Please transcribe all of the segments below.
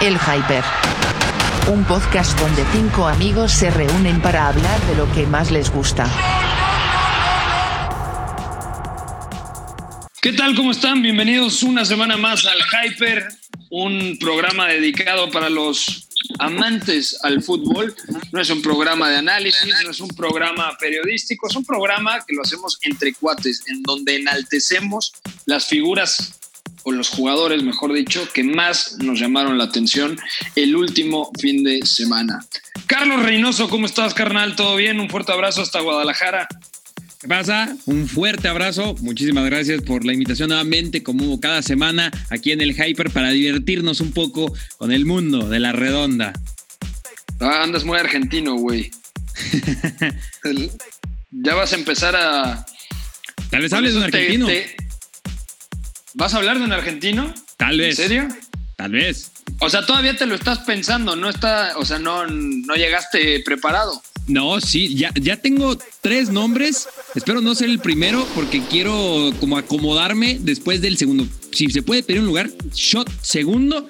El Hyper. Un podcast donde cinco amigos se reúnen para hablar de lo que más les gusta. ¿Qué tal? ¿Cómo están? Bienvenidos una semana más al Hyper, un programa dedicado para los amantes al fútbol. No es un programa de análisis, no es un programa periodístico, es un programa que lo hacemos entre cuates, en donde enaltecemos las figuras o los jugadores, mejor dicho, que más nos llamaron la atención el último fin de semana. Carlos Reynoso, ¿cómo estás, carnal? ¿Todo bien? Un fuerte abrazo hasta Guadalajara. ¿Qué pasa? Un fuerte abrazo. Muchísimas gracias por la invitación nuevamente, como cada semana, aquí en el Hyper para divertirnos un poco con el mundo de la redonda. Ah, andas muy argentino, güey. ya vas a empezar a. Tal vez hables de un argentino. ¿Vas a hablar de un argentino? Tal vez. ¿En serio? Tal vez. O sea, todavía te lo estás pensando, no está, o sea, no, no llegaste preparado. No, sí, ya, ya tengo tres nombres. Espero no ser el primero porque quiero como acomodarme después del segundo. Si se puede pedir un lugar, shot segundo,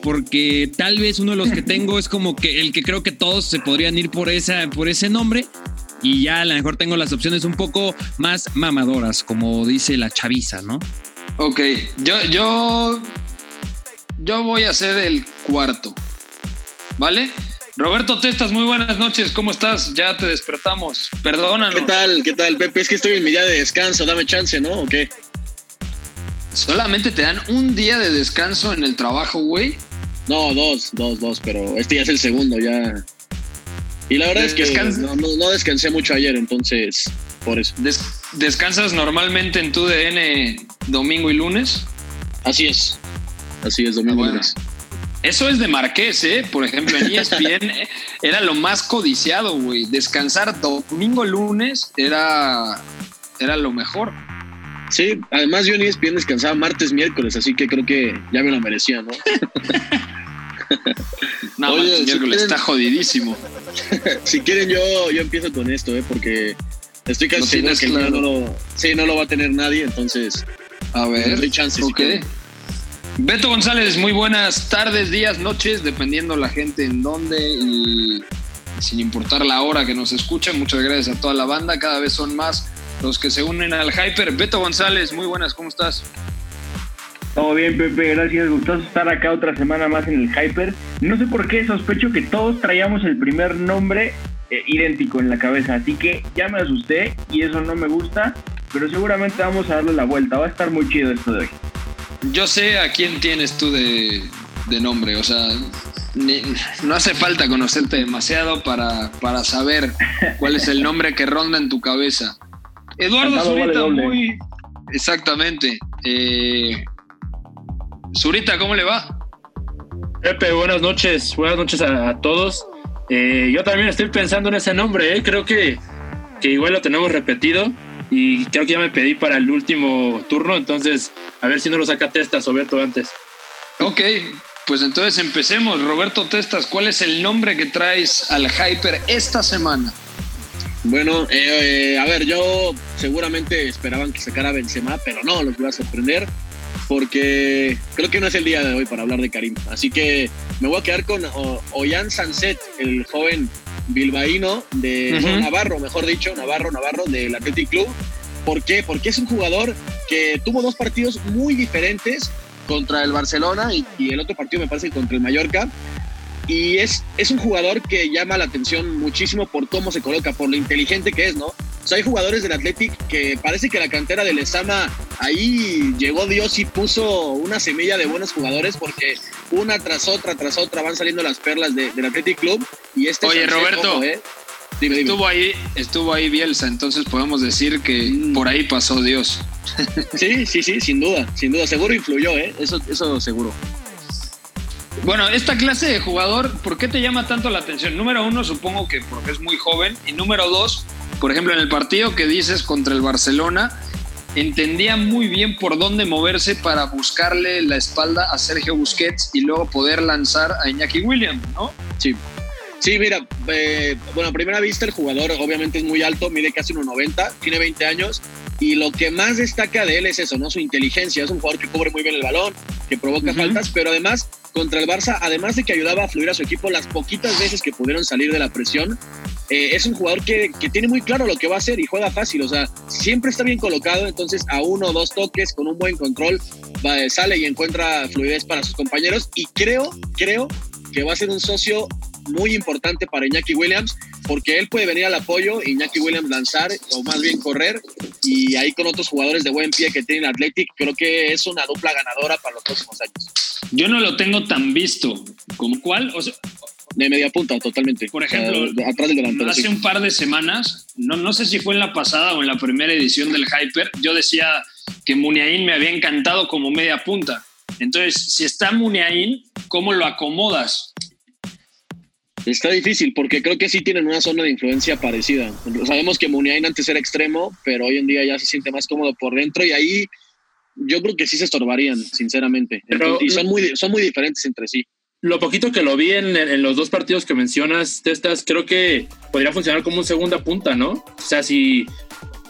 porque tal vez uno de los que tengo es como que el que creo que todos se podrían ir por, esa, por ese nombre. Y ya a lo mejor tengo las opciones un poco más mamadoras, como dice la chaviza, ¿no? Ok, yo, yo, yo voy a ser el cuarto, ¿vale? Roberto Testas, muy buenas noches, ¿cómo estás? Ya te despertamos, perdónanos. ¿Qué tal? ¿Qué tal, Pepe? Es que estoy en mi día de descanso, dame chance, ¿no? ¿O qué? ¿Solamente te dan un día de descanso en el trabajo, güey? No, dos, dos, dos, pero este ya es el segundo, ya. Y la verdad es que no, no, descansé mucho ayer, entonces, por eso. ¿Descansas normalmente en tu DN domingo y lunes? Así es, así es, domingo y lunes. Eso es de Marqués, ¿eh? Por ejemplo, en ESPN era lo más codiciado, güey. Descansar domingo, lunes era, era lo mejor. Sí, además yo en ESPN descansaba martes, miércoles, así que creo que ya me lo merecía, ¿no? no, Oye, miércoles está jodidísimo. si quieren, yo, yo empiezo con esto, ¿eh? Porque estoy casi seguro que no lo, sí, no lo va a tener nadie, entonces. A ver. Doy chances. Ok. Beto González, muy buenas tardes, días, noches, dependiendo la gente en dónde y sin importar la hora que nos escuchen. Muchas gracias a toda la banda, cada vez son más los que se unen al Hyper. Beto González, muy buenas, ¿cómo estás? Todo bien, Pepe, gracias. Gustoso estar acá otra semana más en el Hyper. No sé por qué sospecho que todos traíamos el primer nombre eh, idéntico en la cabeza, así que ya me asusté y eso no me gusta, pero seguramente vamos a darle la vuelta. Va a estar muy chido esto de hoy yo sé a quién tienes tú de, nombre, o sea, no hace falta conocerte demasiado para, para saber cuál es el nombre que ronda en tu cabeza. Eduardo Zurita, muy... Exactamente. Eh, Zurita, ¿cómo le va? Pepe, buenas noches, buenas noches a, todos. Eh, yo también estoy pensando en ese nombre, eh. creo que, que igual lo tenemos repetido y creo que ya me pedí para el último turno, entonces a ver si no lo saca Testas, Roberto, antes. Ok, pues entonces empecemos. Roberto Testas, ¿cuál es el nombre que traes al Hyper esta semana? Bueno, eh, a ver, yo seguramente esperaban que sacara Benzema, pero no, los voy a sorprender porque creo que no es el día de hoy para hablar de Karim. Así que me voy a quedar con Oyan Sanset, el joven bilbaíno de Navarro, mejor dicho, Navarro, Navarro del Athletic Club. ¿Por qué? Porque es un jugador que tuvo dos partidos muy diferentes contra el Barcelona y, y el otro partido me parece contra el Mallorca y es, es un jugador que llama la atención muchísimo por cómo se coloca, por lo inteligente que es, ¿no? O sea, hay jugadores del Athletic que parece que la cantera del Esama ahí llegó Dios y puso una semilla de buenos jugadores porque una tras otra, tras otra van saliendo las perlas del Athletic Club y este Oye, Roberto, ¿eh? estuvo ahí, estuvo ahí Bielsa, entonces podemos decir que mm. por ahí pasó Dios. Sí, sí, sí, sin duda, sin duda, seguro influyó, ¿eh? Eso, eso seguro. Bueno, esta clase de jugador, ¿por qué te llama tanto la atención? Número uno, supongo que porque es muy joven. Y número dos, por ejemplo, en el partido que dices contra el Barcelona, entendía muy bien por dónde moverse para buscarle la espalda a Sergio Busquets y luego poder lanzar a Iñaki Williams, ¿no? Sí. Sí, mira, eh, bueno, a primera vista el jugador obviamente es muy alto, mide casi 1,90, tiene 20 años y lo que más destaca de él es eso, ¿no? Su inteligencia, es un jugador que cubre muy bien el balón, que provoca faltas, pero además contra el Barça, además de que ayudaba a fluir a su equipo las poquitas veces que pudieron salir de la presión, eh, es un jugador que, que, tiene muy claro lo que va a hacer y juega fácil, o sea, siempre está bien colocado, entonces a uno o dos toques con un buen control va, sale y encuentra fluidez para sus compañeros y creo, creo que va a ser un socio muy importante para Iñaki Williams, porque él puede venir al apoyo, Iñaki Williams lanzar o más bien correr, y ahí con otros jugadores de buen pie que tienen Athletic, creo que es una dupla ganadora para los próximos años. Yo no lo tengo tan visto. ¿Como cuál? O sea, de media punta, totalmente. Por ejemplo, sea, atrás del delantero. Hace sí. un par de semanas, no, no sé si fue en la pasada o en la primera edición del Hyper, yo decía que Muniain me había encantado como media punta. Entonces, si está Muniain, ¿cómo lo acomodas? Está difícil porque creo que sí tienen una zona de influencia parecida. Sabemos que Muniain antes era extremo, pero hoy en día ya se siente más cómodo por dentro y ahí yo creo que sí se estorbarían, sinceramente. Pero- Entonces, y son muy, son muy diferentes entre sí. Lo poquito que lo vi en, en los dos partidos que mencionas, Testas, creo que podría funcionar como un segunda punta, ¿no? O sea, si,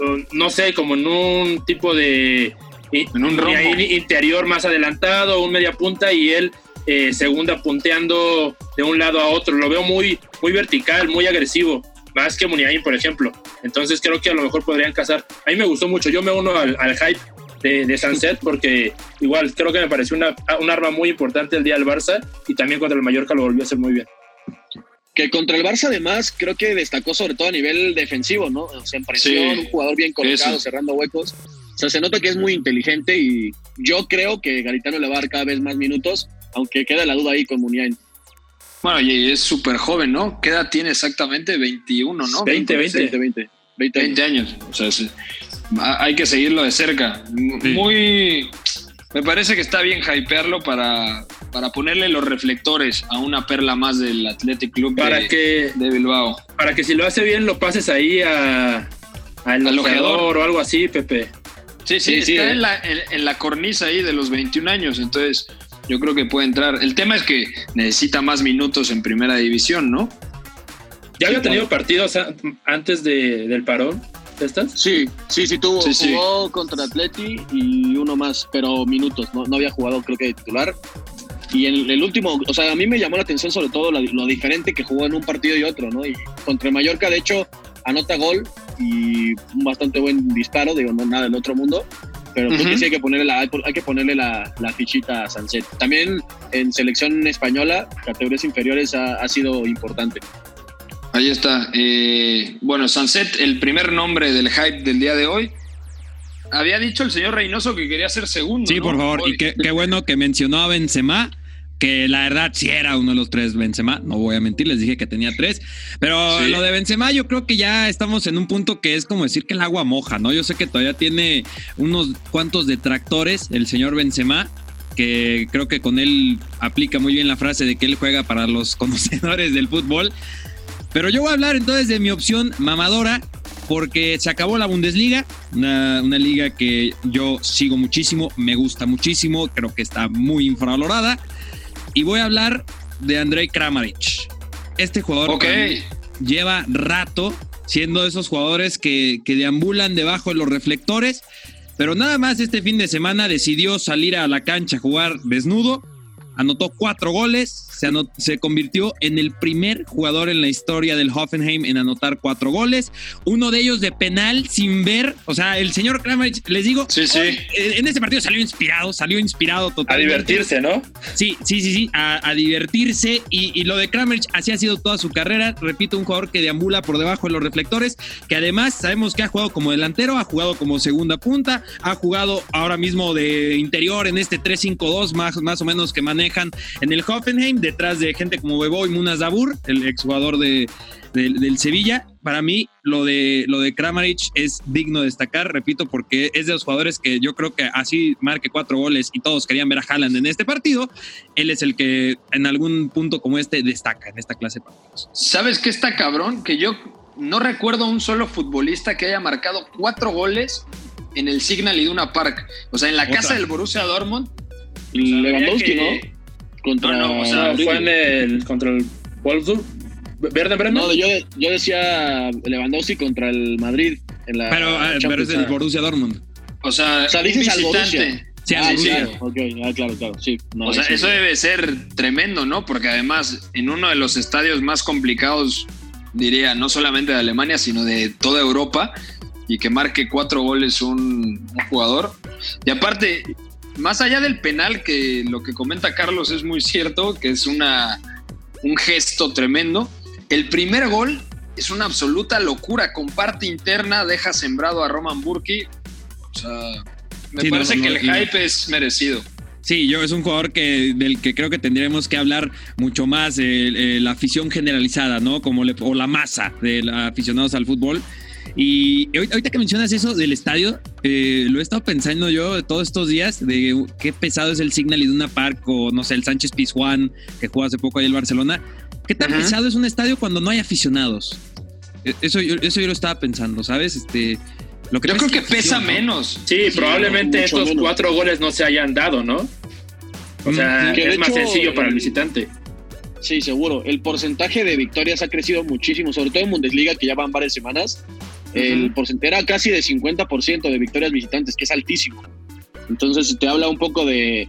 uh, no sé, como en un tipo de... En un rombo. ahí interior más adelantado, un media punta y él eh, segunda punteando de un lado a otro. Lo veo muy, muy vertical, muy agresivo, más que Muniain, por ejemplo. Entonces creo que a lo mejor podrían casar. A mí me gustó mucho, yo me uno al, al hype de, de Sunset porque igual creo que me pareció una, un arma muy importante el día del Barça y también contra el Mallorca lo volvió a hacer muy bien. Que contra el Barça, además, creo que destacó sobre todo a nivel defensivo, ¿no? O sea, en presión, Sí, un jugador bien colocado, eso. cerrando huecos. O sea, se nota que es muy inteligente y yo creo que Garitano le va a dar cada vez más minutos, aunque queda la duda ahí con Muniain. Bueno, y es súper joven, ¿no? ¿Qué edad tiene exactamente? 21, ¿no? 20, 20. 20, 20. 20 años. 20 años. O sea, sí. Ha- hay que seguirlo de cerca. Muy. Me parece que está bien hypearlo para, para ponerle los reflectores a una perla más del Athletic Club Para de, que, de Bilbao. para que si lo hace bien lo pases ahí a, al Al ojeador ojeador. o algo así, Pepe. Sí, sí, Sí, sí, está eh. en, la, en, en la cornisa ahí de los 21 años, entonces yo creo que puede entrar. El tema es que necesita más minutos en primera división, ¿no? ¿Ya había tenido partidos antes de, del parón? ¿Estas? Sí, sí, sí, tuvo. Sí, sí. Jugó contra Atleti y uno más, pero minutos. No, no había jugado, creo que de titular. Y en el último, o sea, a mí me llamó la atención sobre todo lo, lo diferente que jugó en un partido y otro, ¿no? Y contra el Mallorca, de hecho, anota gol y un bastante buen disparo, digo, no nada del otro mundo. Pero creo que sí hay que ponerle la, hay que ponerle la, la fichita a Sanset. También en selección española, categorías inferiores, ha, ha sido importante. Ahí está. Eh, bueno, Sunset, el primer nombre del hype del día de hoy. Había dicho el señor Reynoso que quería ser segundo. Sí, ¿no? por favor. Hoy. Y qué, qué bueno que mencionó a Benzema, que la verdad sí era uno de los tres Benzema. No voy a mentir, les dije que tenía tres. Pero Sí. lo de Benzema, yo creo que ya estamos en un punto que es como decir que el agua moja, ¿no? Yo sé que todavía tiene unos cuantos detractores el señor Benzema. Que creo que con él aplica muy bien la frase de que él juega para los conocedores del fútbol. Pero yo voy a hablar entonces de mi opción mamadora, porque se acabó la Bundesliga, una, una liga que yo sigo muchísimo, me gusta muchísimo, creo que está muy infravalorada. Y voy a hablar de Andrei Kramaric. Este jugador Ok. para mí lleva rato siendo de esos jugadores que, que deambulan debajo de los reflectores, pero nada más este fin de semana decidió salir a la cancha a jugar desnudo, anotó cuatro goles, se, anot- se convirtió en el primer jugador en la historia del Hoffenheim en anotar cuatro goles, uno de ellos de penal sin ver, o sea, el señor Kramaric, les digo, Sí, sí. hoy, eh, en este partido salió inspirado, salió inspirado A totalmente. divertirse, ¿no? Sí, sí, sí, sí, a, a divertirse. Y, y lo de Kramaric así ha sido toda su carrera. Repito, un jugador que deambula por debajo de los reflectores, que además sabemos que ha jugado como delantero, ha jugado como segunda punta, ha jugado ahora mismo de interior en este 3-5-2 más, más o menos que manejan en el Hoffenheim, detrás de gente como Bebo y Munas Dabur, el exjugador de, del- del Sevilla. Para mí, lo de, lo de Kramaric es digno de destacar, repito, porque es de los jugadores que yo creo que así marque cuatro goles y todos querían ver a Haaland en este partido. Él es el que en algún punto como este destaca en esta clase de partidos. ¿Sabes qué está cabrón? Que yo no recuerdo a un solo futbolista que haya marcado cuatro goles en el Signal Iduna Park. O sea, en la Otra. casa del Borussia Dortmund. Lewandowski, ¿no? Contra No, no, o sea, No, fue en el, contra el Wolfsburg. ¿Verde Bremen? No, yo, yo decía Lewandowski contra el Madrid en la Pero, eh, pero es Champions. el Borussia Dortmund. O sea, O sea, dices al visitante. Borussia. Sí, Ah, sí, ok, ah, claro, claro, sí. No, o sea, sí. eso debe ser tremendo, ¿no? Porque además, en uno de los estadios más complicados, diría, no solamente de Alemania, sino de toda Europa, y que marque cuatro goles un, un jugador. Y aparte, más allá del penal, que lo que comenta Carlos es muy cierto, que es una, un gesto tremendo, el primer gol es una absoluta locura. Con parte interna deja sembrado a Roman Burki. O sea, me Sí, no, parece no, que el y- hype es merecido. Sí, yo es un jugador que del que creo que tendríamos que hablar mucho más, eh, eh, la afición generalizada, ¿no? Como le- o la masa de los aficionados al fútbol. Y ahorita ahorita que mencionas eso del estadio, eh, lo he estado pensando yo todos estos días de qué pesado es el Signal Iduna Park o no sé, el Sánchez Pizjuán que jugó hace poco ahí el Barcelona. ¿Qué tan pesado es un estadio cuando no hay aficionados? Eh, Eso, yo- eso yo lo estaba pensando, ¿sabes? Este, lo que Yo creo que pesa ¿no? menos. Sí, probablemente estos menos. cuatro goles no se hayan dado, ¿no? O sea, Que de es más hecho, sencillo para el el- visitante. Sí, seguro. El porcentaje de victorias ha crecido muchísimo, sobre todo en Bundesliga, que ya van varias semanas. El porcentaje era casi de 50% de victorias visitantes, que es altísimo. Entonces te habla un poco de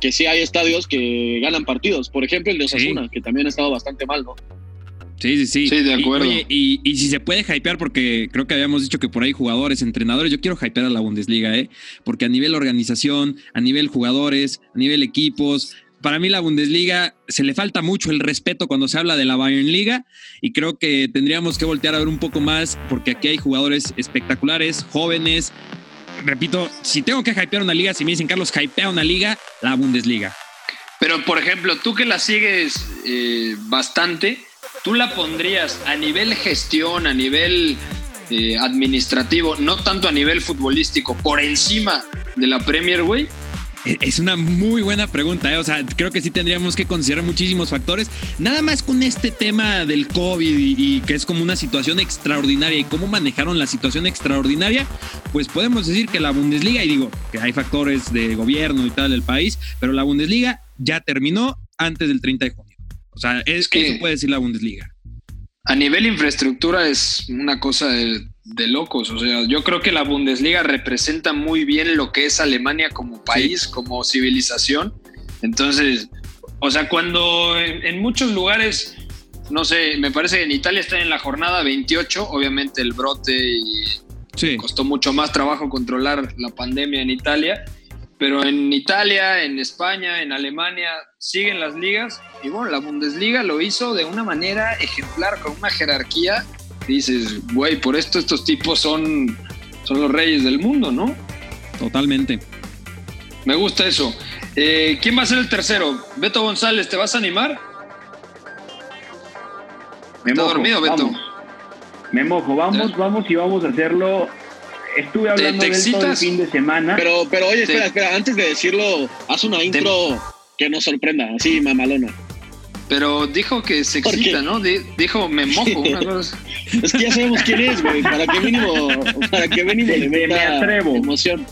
que sí hay estadios que ganan partidos. Por ejemplo, el de Sí. Osasuna, que también ha estado bastante mal, ¿no? Sí, sí, sí. Sí, de Y, acuerdo. oye, Y, y si se puede hypear, porque creo que habíamos dicho que por ahí jugadores, entrenadores, yo quiero hypear a la Bundesliga, ¿eh? Porque a nivel organización, a nivel jugadores, a nivel equipos, para mí la Bundesliga se le falta mucho el respeto cuando se habla de la Bayern Liga y creo que tendríamos que voltear a ver un poco más porque aquí hay jugadores espectaculares, jóvenes. Repito, si tengo que hypear una liga, si me dicen Carlos, hypea una liga, la Bundesliga. Pero, por ejemplo, tú que la sigues eh, bastante, ¿tú la pondrías a nivel gestión, a nivel eh, administrativo, no tanto a nivel futbolístico, por encima de la Premier, güey? Es- Es una muy buena pregunta, ¿eh? o sea, creo que sí tendríamos que considerar muchísimos factores. Nada más con este tema del COVID y, y que es como una situación extraordinaria y cómo manejaron la situación extraordinaria, pues podemos decir que la Bundesliga, y digo que hay factores de gobierno y tal del país, pero la Bundesliga ya terminó antes del 30 de junio. O sea, es que que- eso puede decir la Bundesliga. A nivel infraestructura es una cosa de, de locos. O sea, yo creo que la Bundesliga representa muy bien lo que es Alemania como país, como civilización. Entonces, o sea, cuando en, en muchos lugares, no sé, me parece que en Italia están en la jornada 28, obviamente el brote y Sí. costó mucho más trabajo controlar la pandemia en Italia, pero en Italia, en España, en Alemania siguen las ligas y bueno, la Bundesliga lo hizo de una manera ejemplar, con una jerarquía. Dices, güey, por esto estos tipos son, son los reyes del mundo, ¿no? Totalmente. Me gusta eso. Eh, ¿Quién va a ser el tercero? Beto González, ¿te vas a animar? Me ¿Está mojo, dormido, Beto? vamos. Me mojo, vamos, vamos y vamos a hacerlo. Estuve hablando te de el excitas? fin de semana. Pero, pero oye, espera, espera, antes de decirlo, haz una intro que nos sorprenda, así, mamalona. Pero dijo que se ¿Por excita? ¿no? Di- dijo, me mojo. Una cosa. Es que ya sabemos quién es, güey, para que mínimo, para que mínimo le Me atrevo. emoción.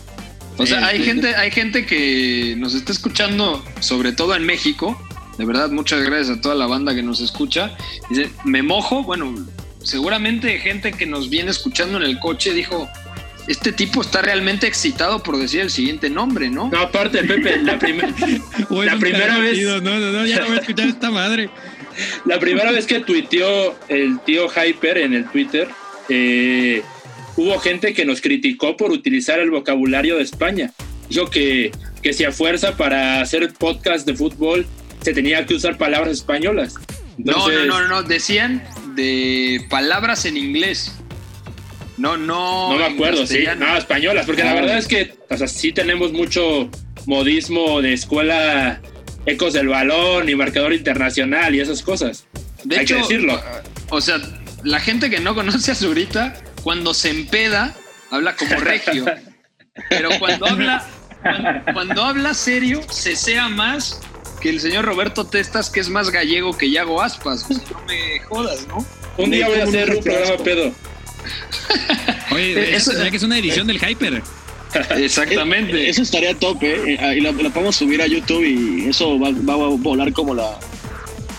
O sea, hay Sí. gente, hay gente que nos está escuchando, sobre todo en México. De verdad, muchas gracias a toda la banda que nos escucha. Dice, me mojo. Bueno, seguramente gente que nos viene escuchando en el coche dijo, este tipo está realmente excitado por decir el siguiente nombre, ¿no? No, aparte, Pepe, la, es La primera vez- pervertido. No, no, no, ya no voy a escuchar esta madre. la primera vez que tuiteó el tío Hyper en el Twitter, eh, hubo gente que nos criticó por utilizar el vocabulario de España. Dijo que, que si a fuerza para hacer podcast de fútbol se tenía que usar palabras españolas. No, no, Entonces, no, no, no, decían de palabras en inglés. No, no. No me acuerdo, sí. No, españolas, porque la Ah. verdad es que, o sea, sí tenemos mucho modismo de escuela, ecos del balón y marcador internacional y esas cosas. De Hay hecho, que decirlo. O sea, la gente que no conoce a Zurita, cuando se empeda, habla como regio. Pero cuando habla, cuando, cuando habla serio, se sea más que el señor Roberto Testas, que es más gallego que Yago Aspas. O sea, no me jodas, ¿no? Un día voy a hacer un programa pedo. Oye, Eh, eso eso- que es una edición del Hyper. Exactamente. Eh, Eso estaría top, ¿eh? Eh, Y lo, lo podemos subir a YouTube y eso va, va a volar como la,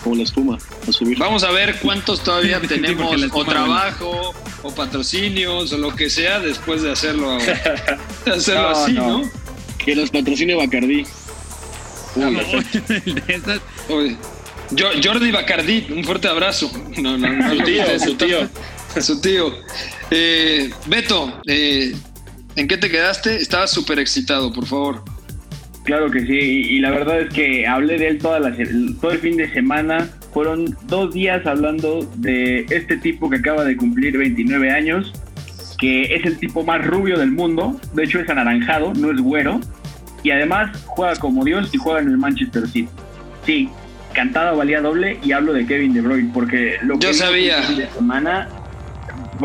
como la espuma a subir. Vamos a ver cuántos todavía tenemos la o trabajo o patrocinios o lo que sea después de hacerlo, de hacerlo No, así, no. ¿no? Que nos patrocine Bacardí. Oye, yo, Jordi Bacardí, un fuerte abrazo. No, no, no, Su tío, su tío. su tío. Eh, Beto, eh, ¿en qué te quedaste? Estabas súper excitado, por favor. Claro que sí, y, y la verdad es que hablé de él toda la, todo el fin de semana. Fueron dos días hablando de este tipo que acaba de cumplir 29 años, que es el tipo más rubio del mundo. De hecho, es anaranjado, no es güero. Y además juega como Dios y juega en el Manchester City. Sí, cantada valía doble y hablo de Kevin De Bruyne, porque lo que Yo sabía. el fin de semana.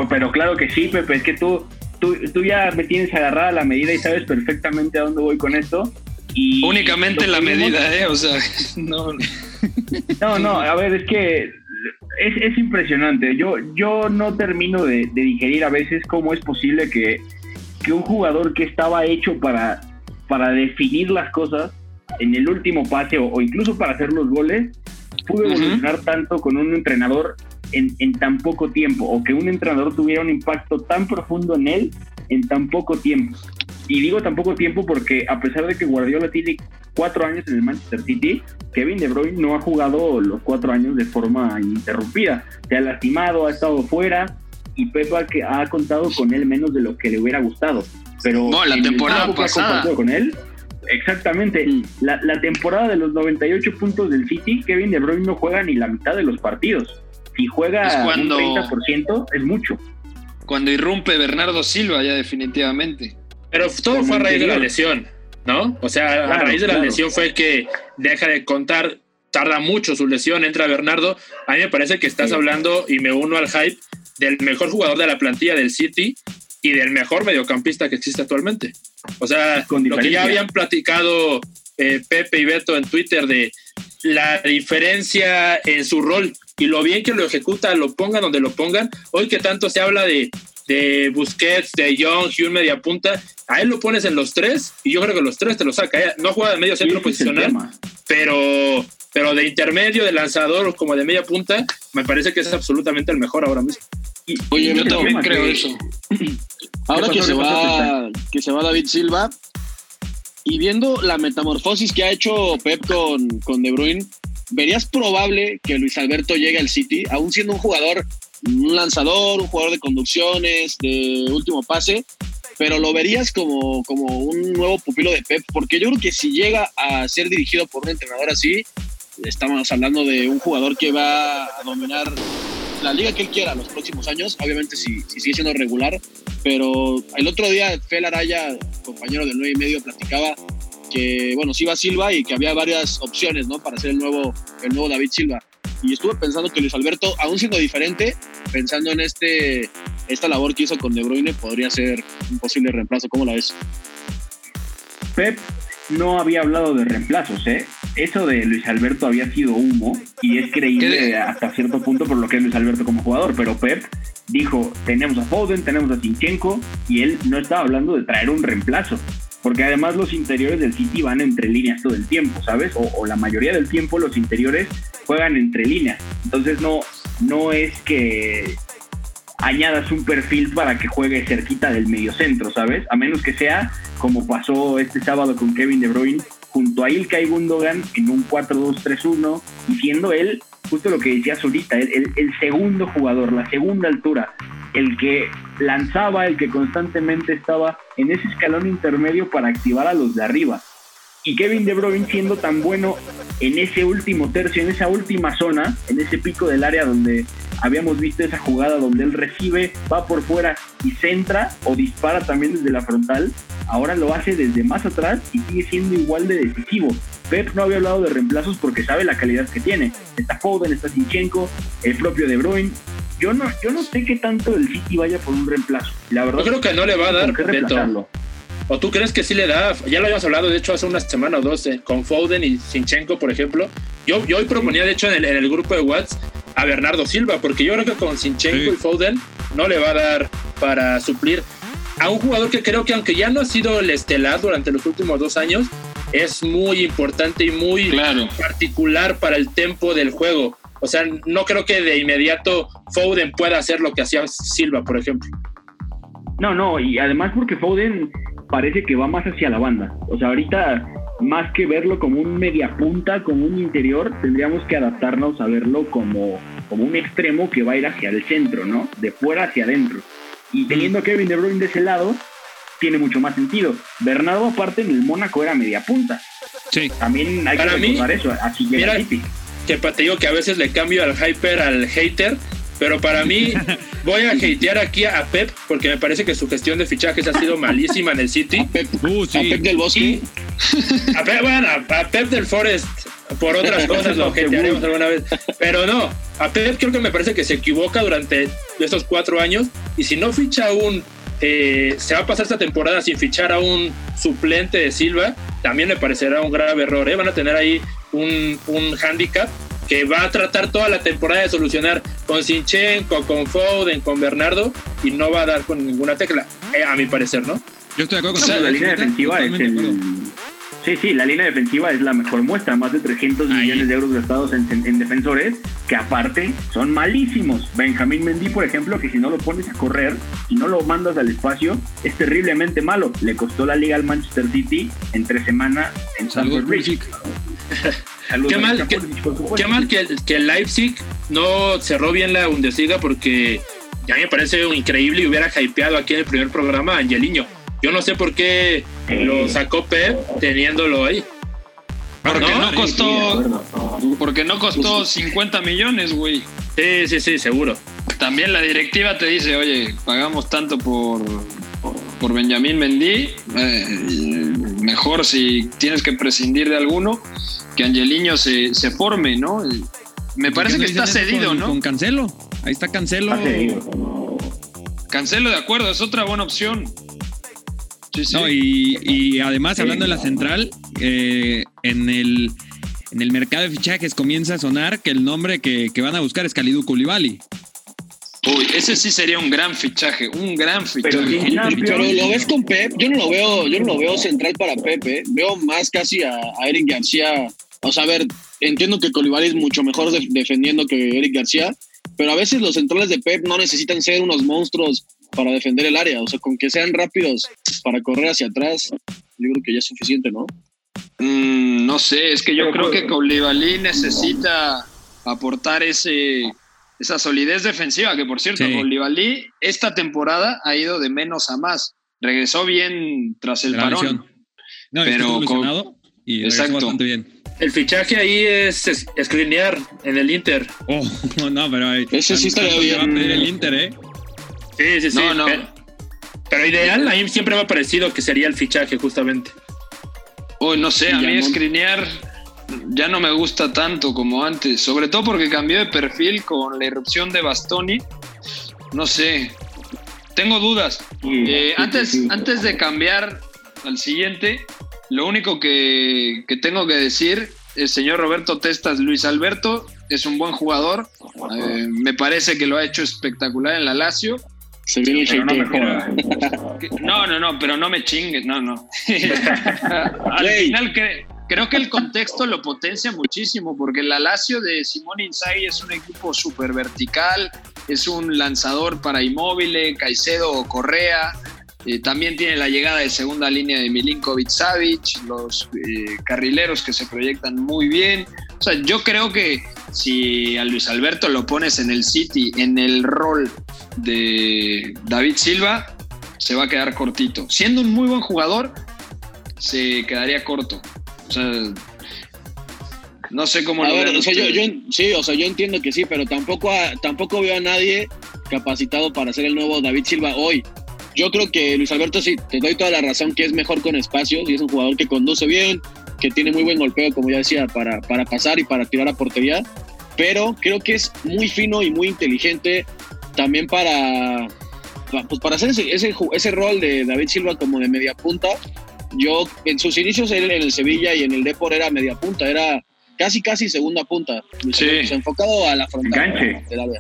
Pero claro que sí, Pepe, es que tú, tú, tú ya me tienes agarrada la medida y sabes perfectamente a dónde voy con esto. Y Únicamente la medida, ¿eh? O sea, no. No, no, a ver, es que es, es impresionante. Yo, yo no termino de, de digerir a veces cómo es posible que, que un jugador que estaba hecho para, para definir las cosas en el último pase o, o incluso para hacer los goles, pudo evolucionar tanto con un entrenador en, en tan poco tiempo o que un entrenador tuviera un impacto tan profundo en él en tan poco tiempo. Y digo tan poco tiempo porque a pesar de que Guardiola tiene cuatro años en el Manchester City, Kevin De Bruyne no ha jugado los cuatro años de forma ininterrumpida. Se ha lastimado, ha estado fuera y Pep ha, que ha contado con él menos de lo que le hubiera gustado. Pero No, la temporada pasada. con él, exactamente. Mm. La, la temporada de los 98 puntos del City, Kevin De Bruyne no juega ni la mitad de los partidos. Si juega Es cuando- un 30% es mucho. Cuando irrumpe Bernardo Silva, ya definitivamente. Pero todo Como fue a raíz de la lesión, ¿no? O sea, a raíz de la claro. lesión fue que deja de contar, tarda mucho su lesión, entra Bernardo. A mí me parece que estás Sí. hablando, y me uno al hype, del mejor jugador de la plantilla del City y del mejor mediocampista que existe actualmente. O sea, Con lo que ya habían platicado eh, Pepe y Beto en Twitter de la diferencia en su rol y lo bien que lo ejecuta, lo pongan donde lo pongan. Hoy que tanto se habla de, de Busquets, de Young y un media punta, a él lo pones en los tres y yo creo que los tres te lo saca. Eh, No juega de medio centro posicional, pero, pero de intermedio, de lanzador o como de media punta, me parece que es absolutamente el mejor ahora mismo. Y- Oye, Yo también creo que- eso. Ahora ¿Qué que se ¿Qué pasó, va que se va David Silva y viendo la metamorfosis que ha hecho Pep con, con De Bruyne, ¿verías probable que Luis Alberto llegue al City, aún siendo un jugador, un lanzador, un jugador de conducciones, de último pase? Pero lo verías como, como un nuevo pupilo de Pep, porque yo creo que si llega a ser dirigido por un entrenador así, estamos hablando de un jugador que va a dominar la liga que él quiera los próximos años, obviamente si, si sigue siendo regular, pero el otro día Fel Araya, compañero del 9 y medio, platicaba que, bueno, sí iba Silva y que había varias opciones, ¿no? Para ser el nuevo, el nuevo David Silva. Y estuve pensando que Luis Alberto, aún siendo diferente, pensando en este, esta labor que hizo con De Bruyne, podría ser un posible reemplazo. ¿Cómo la ves? Pep no había hablado de reemplazos, ¿eh? Eso de Luis Alberto había sido humo y es creíble hasta cierto punto por lo que es Luis Alberto como jugador, pero Pep dijo, tenemos a Foden, tenemos a Sinchenko y él no estaba hablando de traer un reemplazo, porque además los interiores del City van entre líneas todo el tiempo, ¿sabes? O, o la mayoría del tiempo los interiores juegan entre líneas, entonces no, no es que añadas un perfil para que juegue cerquita del mediocentro, ¿sabes? A menos que sea como pasó este sábado con Kevin De Bruyne junto a Ilkay Gundogan en un 4-2-3-1 y siendo él justo lo que decías ahorita, el, el- el segundo jugador, la segunda altura, el que lanzaba, el que constantemente estaba en ese escalón intermedio para activar a los de arriba. Y Kevin De Bruyne siendo tan bueno en ese último tercio, en esa última zona, en ese pico del área donde habíamos visto esa jugada donde él recibe, va por fuera y centra o dispara también desde la frontal, ahora lo hace desde más atrás y sigue siendo igual de decisivo. Pep no había hablado de reemplazos porque sabe la calidad que tiene. Está Foden, está Sinchenko, el propio De Bruyne. Yo no, yo no sé qué tanto el City vaya por un reemplazo. La verdad, Yo creo que no le va a dar, ¿con qué Beto. ¿O tú crees que sí le da? Ya lo habíamos hablado, de hecho, hace una semana o dos, eh, con Foden y Sinchenko, por ejemplo. Yo, yo hoy proponía, de hecho, en el, en el grupo de WhatsApp a Bernardo Silva, porque yo creo que con Sinchenko Sí. y Foden no le va a dar para suplir a un jugador que creo que aunque ya no ha sido el estelar durante los últimos dos años, es muy importante y muy Claro. particular para el tempo del juego. O sea, no creo que de inmediato Foden pueda hacer lo que hacía Silva, por ejemplo. No, no, y además porque Foden parece que va más hacia la banda. O sea, ahorita más que verlo como un media punta, como un interior, tendríamos que adaptarnos a verlo como, como un extremo que va a ir hacia el centro, ¿no? De fuera hacia adentro. Y teniendo a Kevin De Bruyne de ese lado, tiene mucho más sentido. Bernardo, aparte, en el Mónaco era media punta. Sí. También hay Para que mí, recordar eso. Así llega mira, City. Que te digo que a veces le cambio al hyper al hater, pero para mí voy a hatear aquí a Pep porque me parece que su gestión de fichajes ha sido malísima en el City. A Pep, Uh, a. Pep del Bosque. A Pep, bueno, a Pep del Forest por otras cosas lo hatearemos alguna vez, pero no, a Pep creo que me parece que se equivoca durante estos cuatro años y si no ficha un eh, se va a pasar esta temporada sin fichar a un suplente de Silva, también me parecerá un grave error. ¿eh? Van a tener ahí un, un handicap que va a tratar toda la temporada de solucionar con Sinchenko, con Foden, con Bernardo y no va a dar con ninguna tecla, eh, a mi parecer, ¿no? Yo estoy de acuerdo No, con pero la línea defensiva es el... Sí, sí, la línea defensiva es la mejor muestra, más de 300 Ahí. millones de euros gastados en, en- en defensores, que aparte son malísimos. Benjamín Mendy, por ejemplo, que si no lo pones a correr, si no lo mandas al espacio, es terriblemente malo. Le costó la liga al Manchester City en tres semanas en Stamford Bridge. Qué mal, Luka qué, mal que, el- que el Leipzig no cerró bien la Bundesliga porque ya me parece increíble y hubiera hypeado aquí en el primer programa a Angeliño. Yo no sé por qué lo sacó Pep teniéndolo ahí. Porque No, costó, porque no costó 50 millones, güey. Sí, sí, sí, seguro. También la directiva te dice, oye, pagamos tanto por, por Benjamín Mendy, eh, mejor si tienes que prescindir de alguno, que Angeliño se, se forme, ¿no? Y Me parece ¿Por que está cedido, con, ¿no? Con Cancelo. Ahí está Cancelo. Cancelo de acuerdo, es otra buena opción. Sí, sí. No, y, y además, Sí. hablando de la central, eh, en, el, en el mercado de fichajes comienza a sonar que el nombre que, que van a buscar es Kalidou Koulibaly. Uy, ese sí sería un gran fichaje, un gran Pero fichaje. Champions, Pero lo ves con Pep, yo no lo veo, yo no lo veo central para Pep, ¿eh? veo más casi a, a Eric García. O sea, a ver, entiendo que Colibali es mucho mejor de- defendiendo que Eric García, pero a veces los centrales de Pep no necesitan ser unos monstruos para defender el área. O sea, con que sean rápidos para correr hacia atrás, yo creo que ya es suficiente, ¿no? Mm, no sé, es que yo Pero, creo pues- que Koulibaly necesita aportar ese, esa solidez defensiva, que por cierto, Sí. Esta temporada ha ido de menos a más. Regresó bien tras el parón. No, Pero con- y Exacto. bastante bien. El fichaje ahí es es- screenear en el Inter. Oh, no, pero ahí- Ese sí estaría ¿cuánto le bien. va a pedir el Inter, ¿eh? Sí, sí, sí. No, no. Pero, pero ideal, a mí siempre me ha parecido que sería el fichaje, justamente. Uy, no sé, a mí escrinear ya no me gusta tanto como antes, sobre todo porque cambió de perfil con la irrupción de Bastoni. No sé, tengo dudas. Sí, Eh, sí, antes, sí, antes de cambiar al siguiente, lo único que, que tengo que decir, el señor Roberto Testas, Luis Alberto, es un buen jugador. Eh, me parece que lo ha hecho espectacular en la Lazio. Se viene el no No, no, no, pero no me chingues, no, no. Al final creo que el contexto lo potencia muchísimo, porque la Lazio de Simón Inzaghi es un equipo súper vertical, es un lanzador para Immobile, Caicedo Correa, eh, también tiene la llegada de segunda línea de Milinkovic Savic, los eh, carrileros que se proyectan muy bien. O sea, yo creo que si a Luis Alberto lo pones en el City, en el rol de David Silva, se va a quedar cortito. Siendo un muy buen jugador, se quedaría corto. O sea, no sé cómo A lo ver, o sea, yo, sí, o sea, yo entiendo que sí, pero tampoco, a- tampoco veo a nadie capacitado para ser el nuevo David Silva hoy. Yo creo que Luis Alberto sí, te doy toda la razón que es mejor con espacios y es un jugador que conduce bien, que tiene muy buen golpeo, como ya decía, para, para pasar y para tirar a portería, pero creo que es muy fino y muy inteligente también para, pa- pues para hacer ese, ese rol de David Silva como de media punta. Yo en sus inicios en el Sevilla y en el Depor era media punta, era casi casi segunda punta, Sí. Alberto, enfocado a la frontal Enganche. del área.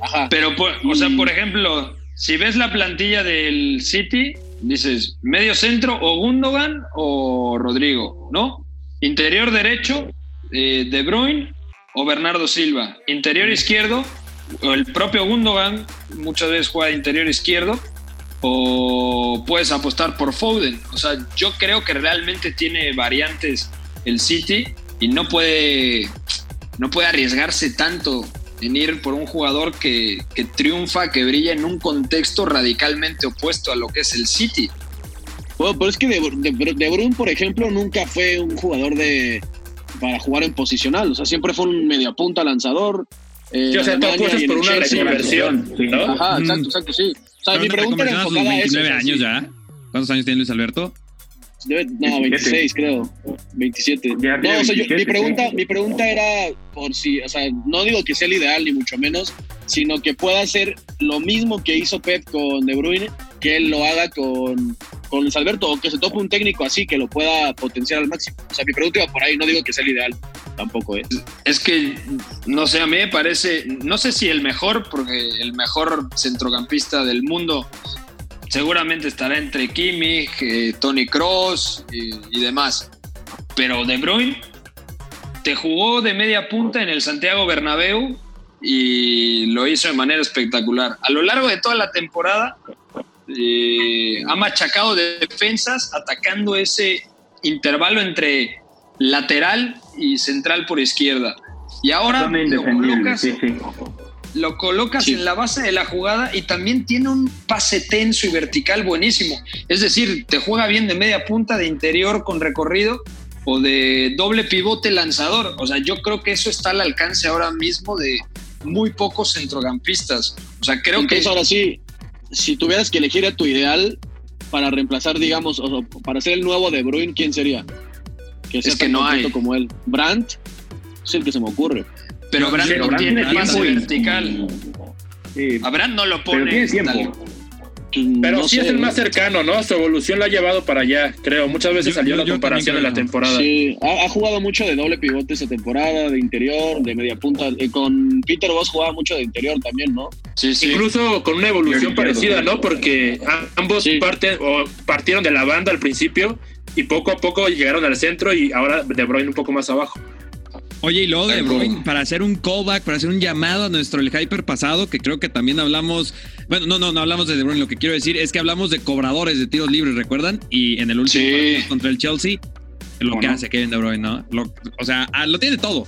Ajá. Pero, por- o sea, por ejemplo, si ves la plantilla del City, dices medio centro o Gundogan o Rodrigo, ¿no? Interior derecho, eh, De Bruyne o Bernardo Silva. Interior izquierdo, el propio Gundogan muchas veces juega de interior izquierdo. O puedes apostar por Foden. O sea, yo creo que realmente tiene variantes el City y no puede, no puede arriesgarse tanto en ir por un jugador que, que triunfa, que brilla en un contexto radicalmente opuesto a lo que es el City. Bueno, pero es que de, de, de Bruyne, por ejemplo, nunca fue un jugador de para jugar en posicional. O sea, siempre fue un mediapunta lanzador. Eh, Sí, o sea, tú apuestas por una reconversión. Ajá, Mm. exacto, exacto, sí. O sea, mi pregunta era enfocada a eso. 29 o sea, años sí. ya. ¿Cuántos años tiene Luis Alberto? Debe- no, 26 creo, 27. Ya no, o sea, yo- 27, mi pregunta, sí. mi pregunta era por si, o sea, no digo que sea el ideal ni mucho menos, sino que pueda hacer lo mismo que hizo Pep con De Bruyne, que él lo haga con, con Luis Alberto o que se tope un técnico así que lo pueda potenciar al máximo. O sea, mi pregunta por ahí, no digo que sea el ideal tampoco, ¿eh? Es que, no sé, a mí me parece, no sé si el mejor, porque el mejor centrocampista del mundo seguramente estará entre Kimmich, eh, Tony Cross y, y demás. Pero De Bruyne te jugó de media punta en el Santiago Bernabéu y lo hizo de manera espectacular. A lo largo de toda la temporada eh, ha machacado de defensas atacando ese intervalo entre lateral y central por izquierda. Y ahora lo colocas, sí, sí. lo colocas Sí. en la base de la jugada y también tiene un pase tenso y vertical buenísimo. Es decir, te juega bien de media punta, de interior con recorrido o de doble pivote lanzador. O sea, yo creo que eso está al alcance ahora mismo de muy pocos centrocampistas. O sea, creo Entonces, que ahora sí, si tuvieras que elegir a tu ideal para reemplazar, digamos, o para ser el nuevo De Bruyne, ¿quién sería? Que sea Es que no hay. como él. Brandt es el que se me ocurre. pero Brand pero no Brandt tiene tiempo vertical. Sí, A Brand no lo pero pone. tiene tiempo. tal- Pero No sí sé. es el más cercano, ¿no? Su evolución lo ha llevado para allá, creo. Muchas veces Yo- salió yo- la comparación en también la temporada. Sí, ha, ha jugado mucho de doble pivote esa temporada, de interior, de media punta. Eh, con Peter Voss jugaba mucho de interior también, ¿no? Sí, sí. Incluso con una evolución parecida. ¿no? Porque ambos Sí. parten, o partieron de la banda al principio y poco a poco llegaron al centro y ahora De Bruyne un poco más abajo. Oye, y luego de Bruyne, para hacer un callback, para hacer un llamado a nuestro el hyper pasado, que creo que también hablamos, bueno, no, no, no hablamos de De Bruyne, lo que quiero decir es que hablamos de cobradores de tiros libres, ¿recuerdan? Y en el último Sí. contra el Chelsea, lo ¿Cómo que no? hace Kevin De Bruyne, ¿no? Lo- o sea, ah, lo tiene todo.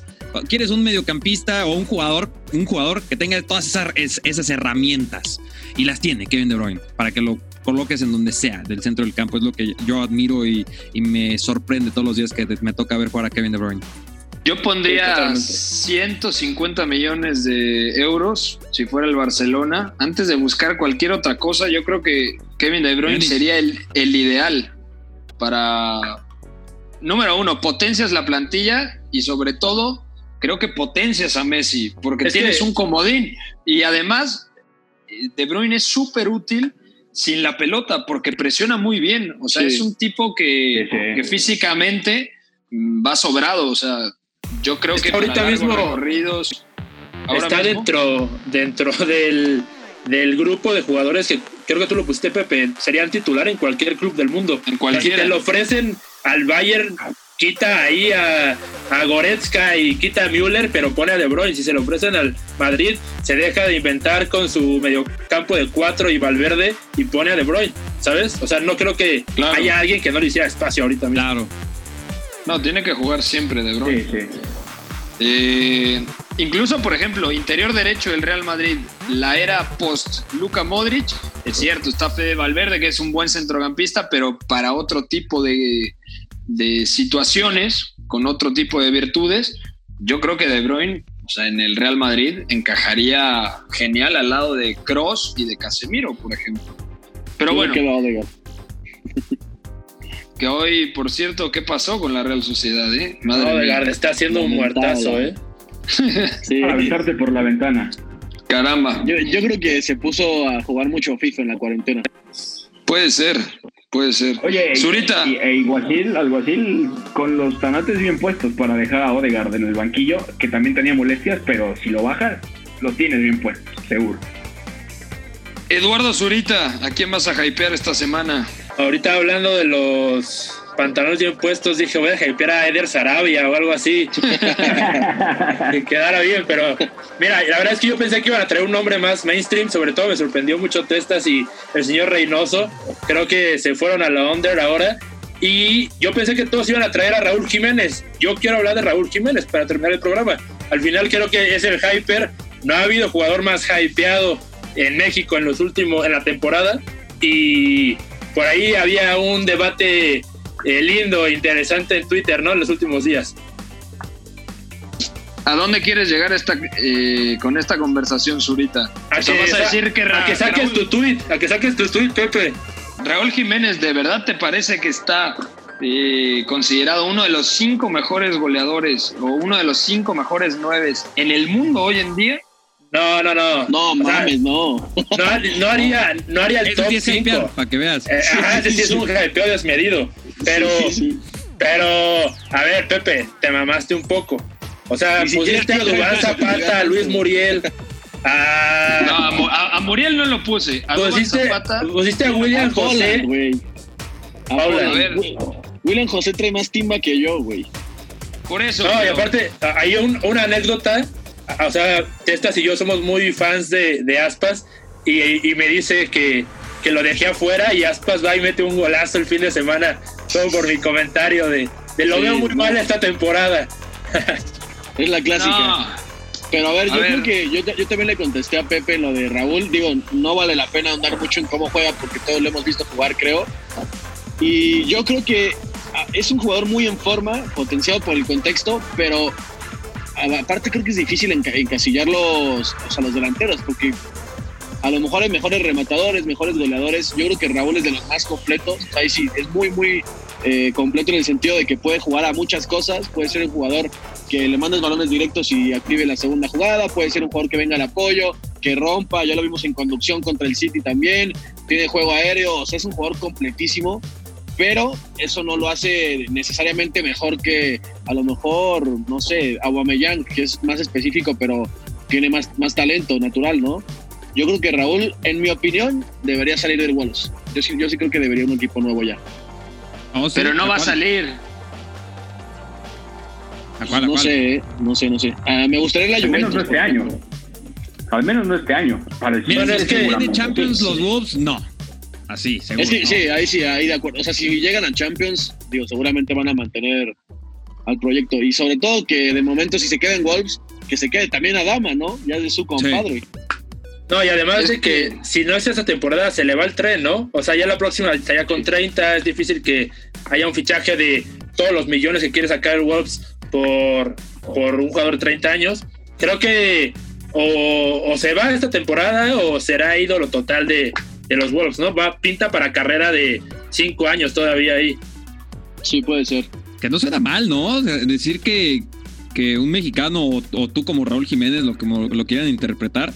Quieres un mediocampista o un jugador, un jugador que tenga todas esas, es- esas herramientas y las tiene Kevin De Bruyne para que lo coloques en donde sea del centro del campo. Es lo que yo admiro y, y me sorprende todos los días que me toca ver jugar a Kevin De Bruyne. Yo pondría Sí, totalmente. 150 millones de euros si fuera el Barcelona. Antes de buscar cualquier otra cosa, yo creo que Kevin De Bruyne sería el, el ideal para, número uno, potencias la plantilla y sobre todo, creo que potencias a Messi porque Es tienes que- un comodín y además De Bruyne es súper útil sin la pelota porque presiona muy bien. O sea, Sí. es un tipo que, Sí, sí. que físicamente va sobrado. O sea, yo creo que ahorita mismo recorridos. ahora Está mismo, dentro, dentro del, del grupo de jugadores que creo que tú lo pusiste, Pepe. Serían titular en cualquier club del mundo. En cualquiera. Si te lo ofrecen al Bayern, quita ahí a, a Goretzka y quita a Müller, pero pone a De Bruyne. Si se lo ofrecen al Madrid, se deja de inventar con su mediocampo de cuatro y Valverde y pone a De Bruyne, ¿sabes? O sea, no creo que Claro. haya alguien que no le hiciera espacio ahorita mismo. Claro. No, tiene que jugar siempre De Bruyne. Sí, sí. Eh, incluso, por ejemplo, interior derecho del Real Madrid, la era post Luka Modric, es cierto, está Fede Valverde, que es un buen centrocampista, pero para otro tipo de, de situaciones, con otro tipo de virtudes, yo creo que De Bruyne, o sea, en el Real Madrid, encajaría genial al lado de Cross y de Casemiro, por ejemplo. Pero bueno. Que hoy, por cierto, ¿qué pasó con la Real Sociedad? Eh? Madre mía. Odegaard está haciendo un muertazo, ¿eh? Sí. Para aventarte por la ventana. Caramba. Yo, yo creo que se puso a jugar mucho FIFA en la cuarentena. Puede ser, puede ser. Oye, Zurita. y, e Iguacil, Alguacil con los tanates bien puestos para dejar a Odegaard en el banquillo, que también tenía molestias, pero si lo bajas, los tienes bien puestos, seguro. Eduardo Zurita, ¿a quién vas a hypear esta semana? Ahorita hablando de los pantalones bien puestos, dije, voy a hypear a Eder Sarabia o algo así. que quedara bien, pero mira, la verdad es que yo pensé que iban a traer un nombre más mainstream, sobre todo me sorprendió mucho Testas y el señor Reynoso. Creo que se fueron a la under ahora. Y yo pensé que todos iban a traer a Raúl Jiménez. Yo quiero hablar de Raúl Jiménez para terminar el programa. Al final creo que es el hyper. No ha habido jugador más hypeado en México en los últimos, en la temporada. Y por ahí había un debate eh, lindo, interesante en Twitter, ¿no? En los últimos días. ¿A dónde quieres llegar esta, eh, con esta conversación, Zurita? A, que, vas a, decir que, a que saques tu tweet, a que saques tu tweet, Pepe. Raúl Jiménez, ¿de verdad te parece que está eh, considerado uno de los cinco mejores goleadores o uno de los cinco mejores nueves en el mundo hoy en día? No, no, no. No, mames, no. No, haría, no haría el top 5. Para que veas. Eh, ese sí es un hypeo desmedido. Pero, pero, a ver, Pepe, te mamaste un poco. O sea, pusiste a Dubán Zapata, a Luis Muriel. A... No, a, Muriel no lo puse. A pusiste, pusiste a William José. Güey. A ver. William José trae más timba que yo, güey. Por eso. No, y aparte, hay una anécdota. O sea, Testas y yo somos muy fans de, de Aspas. Y, y me dice que que lo dejé afuera y Aspas va y mete un golazo el fin de semana, todo por mi comentario de, lo veo muy mal esta temporada. es la clásica. Pero a ver, yo creo que yo, también le contesté a Pepe lo de Raúl. Digo, no vale la pena andar mucho en cómo juega porque todos lo hemos visto jugar, creo. Y yo creo que ah, es un jugador muy en forma, potenciado por el contexto, pero aparte creo que es difícil encasillar los, a los delanteros porque a lo mejor hay mejores rematadores, mejores goleadores. Yo creo que Raúl es de los más completos. Ahí sí, es muy, muy eh, completo en el sentido de que puede jugar a muchas cosas. Puede ser un jugador que le mandes balones directos y active la segunda jugada. Puede ser un jugador que venga al apoyo, que rompa. Ya lo vimos en conducción contra el City también. Tiene juego aéreo. O sea, es un jugador completísimo. Pero eso no lo hace necesariamente mejor que a lo mejor, no sé, Aguamellán, que es más específico, pero tiene más, más talento natural, ¿no? Yo creo que Raúl, en mi opinión, debería salir del Wolves. Yo sí, yo sí creo que debería un equipo nuevo ya. Pero no va a salir. no sé, no sé, no sé. Ah, me gustaría la Al menos no este año. Al menos no este año. Mira, es que de Champions los Wolves, no. Así, seguro. Es que, Sí, ahí sí, ahí de acuerdo. O sea, si llegan a Champions, digo, seguramente van a mantener al proyecto. Y sobre todo que de momento, si se queda en Wolves, que se quede también a Dama, ¿no? Ya de su compadre. No, y además de que, si no es esa temporada se le va el tren, ¿no? O sea, ya la próxima estaría con 30, es difícil que haya un fichaje de todos los millones que quiere sacar el Wolves por, por un jugador de 30 años. Creo que o, se va esta temporada o será ídolo total de, los Wolves, ¿no? Va pinta para carrera de 5 años todavía ahí. Sí, puede ser. Que no suena mal, ¿no? Decir que, que un mexicano o, tú como Raúl Jiménez lo, como lo quieran interpretar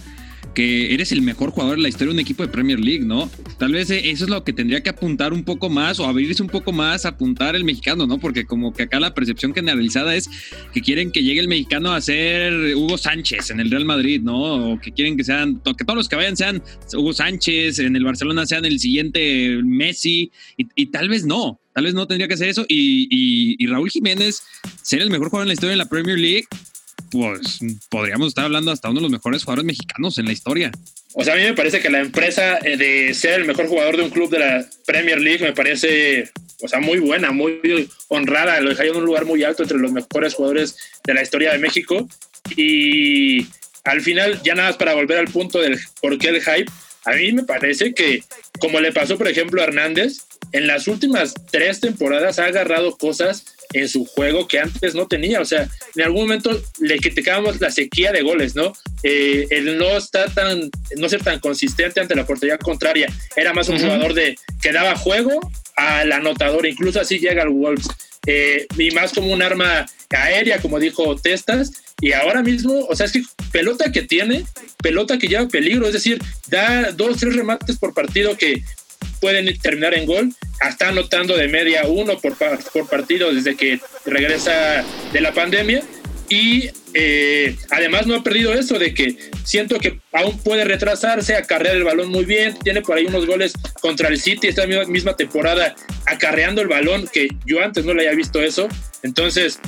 que eres el mejor jugador de la historia de un equipo de Premier League, ¿no? Tal vez eh, eso es lo que tendría que apuntar un poco más o abrirse un poco más, apuntar el mexicano, ¿no? Porque como que acá la percepción generalizada es que quieren que llegue el mexicano a ser Hugo Sánchez en el Real Madrid, ¿no? O que quieren que sean, que todos los que vayan sean Hugo Sánchez, en el Barcelona sean el siguiente Messi, y, tal vez no. Tal vez no tendría que hacer eso. y Raúl Jiménez, ser el mejor jugador en la historia de la Premier League, pues podríamos estar hablando hasta uno de los mejores jugadores mexicanos en la historia. O sea, a mí me parece que la empresa eh, de ser el mejor jugador de un club de la Premier League me parece, o sea, muy buena, muy honrada. Lo dejaría en un lugar muy alto entre los mejores jugadores de la historia de México. Y al final, ya nada más para volver al punto del por qué el hype, a mí me parece que, como le pasó, por ejemplo, a Hernández, en las últimas tres temporadas ha agarrado cosas en su juego que antes no tenía. O sea, en algún momento le criticábamos la sequía de goles, ¿no? Eh, el no estar tan, no ser tan consistente ante la portería contraria. Era más un jugador de que daba juego al anotador, incluso así llega al Wolves. Eh, y más como un arma aérea, como dijo Testas. Y ahora mismo, o sea, es que pelota que tiene, pelota que lleva peligro, es decir, da dos, tres remates por partido que pueden terminar en gol. Está anotando de media uno por, por partido desde que regresa de la pandemia. Y eh, además no ha perdido eso de que siento que aún puede retrasarse, acarrear el balón muy bien. Tiene por ahí unos goles contra el City esta misma, temporada, acarreando el balón, que yo antes no le había visto eso. Entonces,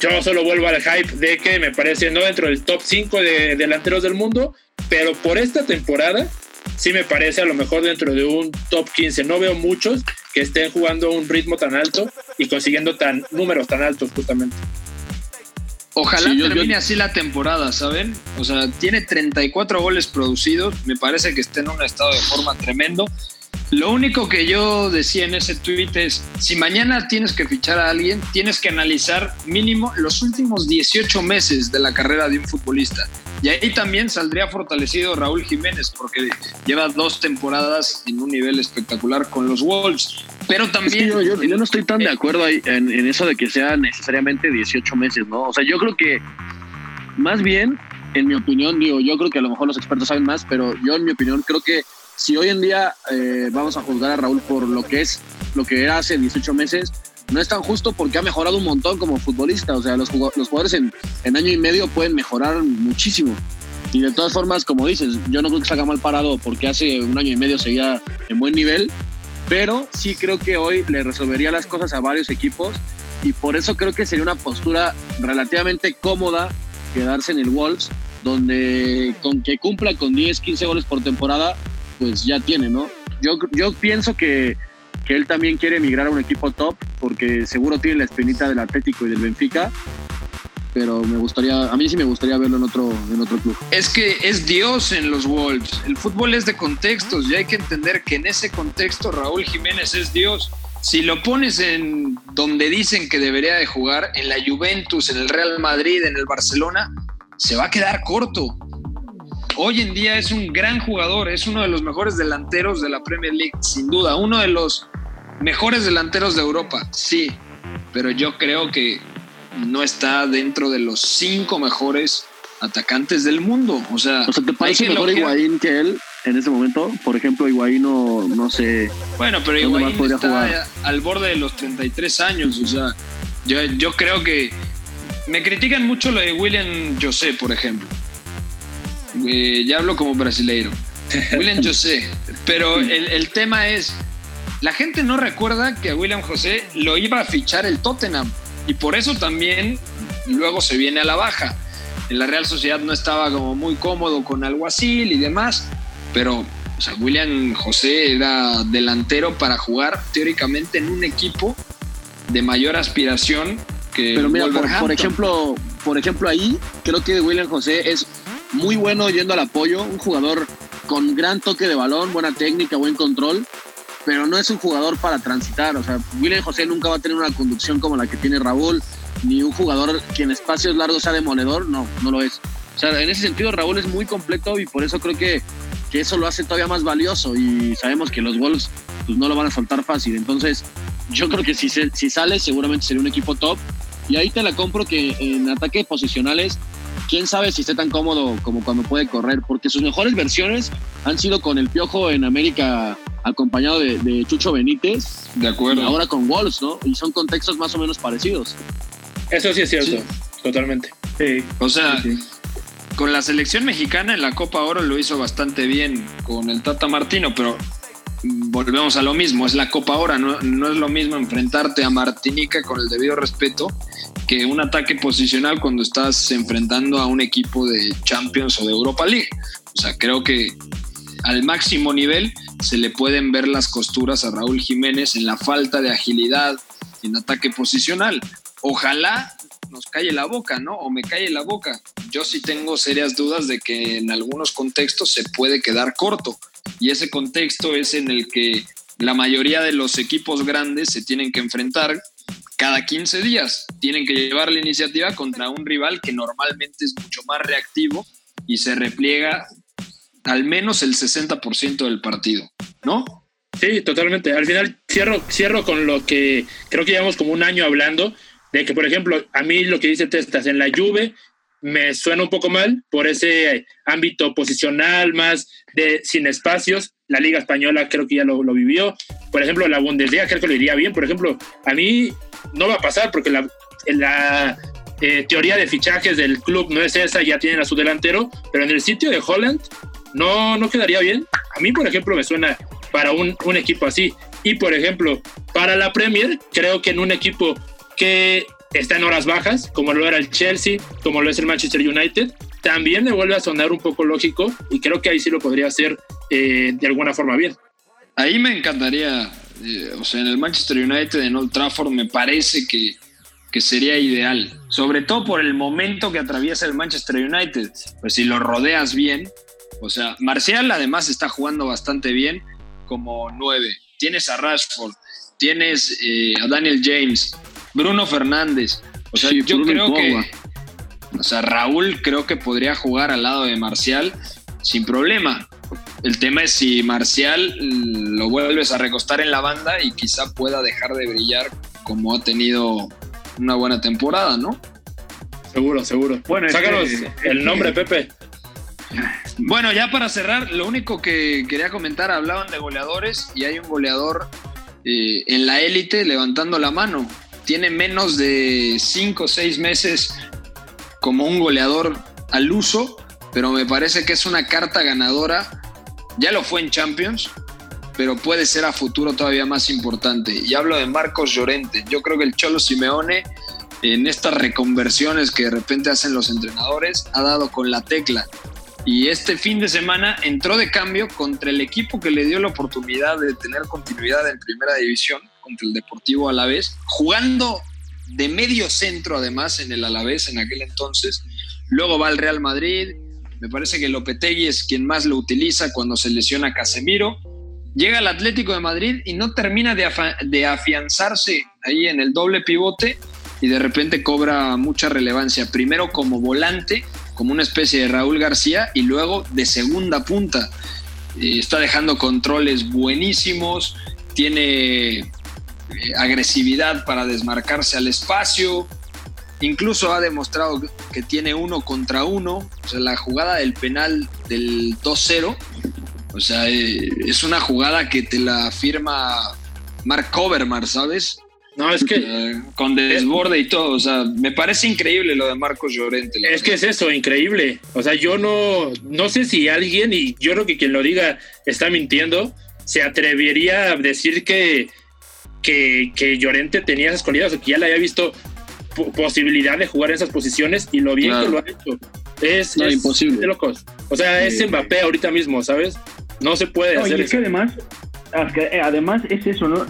yo solo vuelvo al hype de que me parece no dentro del top 5 de delanteros del mundo, pero por esta temporada sí me parece a lo mejor dentro de un top 15. No veo muchos que estén jugando a un ritmo tan alto y consiguiendo tan números tan altos justamente. Ojalá termine así la temporada, ¿saben? O sea, tiene 34 goles producidos, me parece que está en un estado de forma tremendo. Lo único que yo decía en ese tweet es, si mañana tienes que fichar a alguien, tienes que analizar mínimo los últimos 18 meses de la carrera de un futbolista. Y ahí también saldría fortalecido Raúl Jiménez, porque lleva dos temporadas en un nivel espectacular con los Wolves. Pero también. yo, no estoy tan de acuerdo en, en, eso de que sea necesariamente 18 meses, ¿no? O sea, yo creo que más bien, en mi opinión, digo, yo creo que a lo mejor los expertos saben más, pero yo, en mi opinión, creo que si hoy en día eh, vamos a juzgar a Raúl por lo que es, lo que era hace 18 meses, no es tan justo porque ha mejorado un montón como futbolista. O sea, los, jugadores en, en, año y medio pueden mejorar muchísimo. Y de todas formas, como dices, yo no creo que salga mal parado porque hace un año y medio seguía en buen nivel, pero sí creo que hoy le resolvería las cosas a varios equipos y por eso creo que sería una postura relativamente cómoda quedarse en el Wolves, donde con que cumpla con 10, 15 goles por temporada, pues ya tiene, ¿no? Yo, yo pienso que que él también quiere emigrar a un equipo top porque seguro tiene la espinita del Atlético y del Benfica. Pero me gustaría, a mí sí me gustaría verlo en otro, en otro club. Es que es Dios en los Wolves. El fútbol es de contextos y hay que entender que en ese contexto Raúl Jiménez es Dios. Si lo pones en donde dicen que debería de jugar, en la Juventus, en el Real Madrid, en el Barcelona, se va a quedar corto hoy en día es un gran jugador, es uno de los mejores delanteros de la Premier League, sin duda, uno de los mejores delanteros de Europa, sí, pero yo creo que no está dentro de los cinco mejores atacantes del mundo. O sea, o sea ¿te parece mejor Higuaín que él en ese momento? Por ejemplo, Higuaín no, no sé. Bueno, pero Higuaín está al borde de los 33 años. O sea, yo, yo creo que me critican mucho lo de William José, por ejemplo. Eh, ya hablo como brasileiro. William José. Pero el, tema es, la gente no recuerda que a William José lo iba a fichar el Tottenham. Y por eso también luego se viene a la baja. En la Real Sociedad no estaba como muy cómodo con Alguacil y demás. Pero William José era delantero para jugar teóricamente en un equipo de mayor aspiración que Pero mira, por, ejemplo, por ejemplo ahí creo que William José es muy bueno yendo al apoyo, un jugador con gran toque de balón, buena técnica, buen control, pero no es un jugador para transitar. O sea, William José nunca va a tener una conducción como la que tiene Raúl, ni un jugador que en espacios largos sea demoledor, no, no lo es. O sea, en ese sentido Raúl es muy completo y por eso creo que, que eso lo hace todavía más valioso y sabemos que los Wolves pues, no lo van a soltar fácil. Entonces, yo creo que si, si sale seguramente sería un equipo top y ahí te la compro que en ataques posicionales quién sabe si esté tan cómodo como cuando puede correr, porque sus mejores versiones han sido con el Piojo en América acompañado de, Chucho Benítez. De acuerdo. Y ahora con Wolves, ¿no? Y son contextos más o menos parecidos. Eso sí es cierto, totalmente. Sí. O sea, con la selección mexicana en la Copa Oro lo hizo bastante bien con el Tata Martino, pero volvemos a lo mismo, es la Copa Oro, no, no es lo mismo enfrentarte a Martinica con el debido respeto que un ataque posicional cuando estás enfrentando a un equipo de Champions o de Europa League. O sea, creo que al máximo nivel se le pueden ver las costuras a Raúl Jiménez en la falta de agilidad en ataque posicional. Ojalá nos calle la boca, ¿no? O me calle la boca. Yo sí tengo serias dudas de que en algunos contextos se puede quedar corto. Y ese contexto es en el que la mayoría de los equipos grandes se tienen que enfrentar cada 15 días. Tienen que llevar la iniciativa contra un rival que normalmente es mucho más reactivo y se repliega al menos el 60% del partido, ¿no? Sí, totalmente. Al final cierro, cierro con lo que creo que llevamos como un año hablando, de que, por ejemplo, a mí lo que dice Testas en la Juve me suena un poco mal por ese ámbito posicional más de sin espacios. La Liga Española creo que ya lo, vivió. Por ejemplo, la Bundesliga creo que lo iría bien. Por ejemplo, a mí no va a pasar porque la, la eh, teoría de fichajes del club no es esa, ya tienen a su delantero, pero en el sitio de Holland no, no quedaría bien. A mí, por ejemplo, me suena para un, un equipo así. Y, por ejemplo, para la Premier, creo que en un equipo que está en horas bajas, como lo era el Chelsea, como lo es el Manchester United, también me vuelve a sonar un poco lógico y creo que ahí sí lo podría hacer eh, de alguna forma bien. Ahí me encantaría, eh, o sea, en el Manchester United, en Old Trafford, me parece que, que sería ideal, sobre todo por el momento que atraviesa el Manchester United. Pues si lo rodeas bien, o sea, Marcial además está jugando bastante bien como nueve. Tienes a Rashford, tienes eh, a Daniel James, Bruno Fernández. O sea, Sí, yo Bruno creo que, o sea, Raúl creo que podría jugar al lado de Marcial sin problema. El tema es si Marcial lo vuelves a recostar en la banda y quizá pueda dejar de brillar como ha tenido una buena temporada, ¿no? Seguro, seguro. Bueno, es Sácanos el nombre, Pepe. Bueno, ya para cerrar, lo único que quería comentar, hablaban de goleadores y hay un goleador eh, en la élite levantando la mano. Tiene menos de 5 o 6 meses como un goleador al uso, pero me parece que es una carta ganadora. Ya lo fue en Champions, pero puede ser a futuro todavía más importante. Y hablo de Marcos Llorente. Yo creo que el Cholo Simeone, en estas reconversiones que de repente hacen los entrenadores, ha dado con la tecla. Y este fin de semana entró de cambio contra el equipo que le dio la oportunidad de tener continuidad en primera división, contra el Deportivo Alavés, jugando de medio centro además en el Alavés en aquel entonces. Luego va al Real Madrid. Me parece que Lopetegui es quien más lo utiliza cuando se lesiona Casemiro. Llega al Atlético de Madrid y no termina de, de afianzarse ahí en el doble pivote y de repente cobra mucha relevancia. Primero como volante, como una especie de Raúl García y luego de segunda punta. Eh, está dejando controles buenísimos, tiene eh, agresividad para desmarcarse al espacio, incluso ha demostrado que tiene uno contra uno, o sea, la jugada del penal del 2-0, o sea, eh, es una jugada que te la firma Mark Overmars, ¿sabes? No, es que Eh, con desborde y todo, o sea, me parece increíble lo de Marcos Llorente. Es que es eso, increíble. O sea, yo no, no sé si alguien, y yo creo que quien lo diga está mintiendo, se atrevería a decir que, que, que Llorente tenía esas cualidades o que ya le había visto po- posibilidad de jugar en esas posiciones y lo bien Claro. que lo ha hecho. Es, No, es imposible. de locos. O sea, es. Mbappé ahorita mismo, ¿sabes? No se puede No, y hacer es que eso. además, es que, eh, además es eso, ¿no?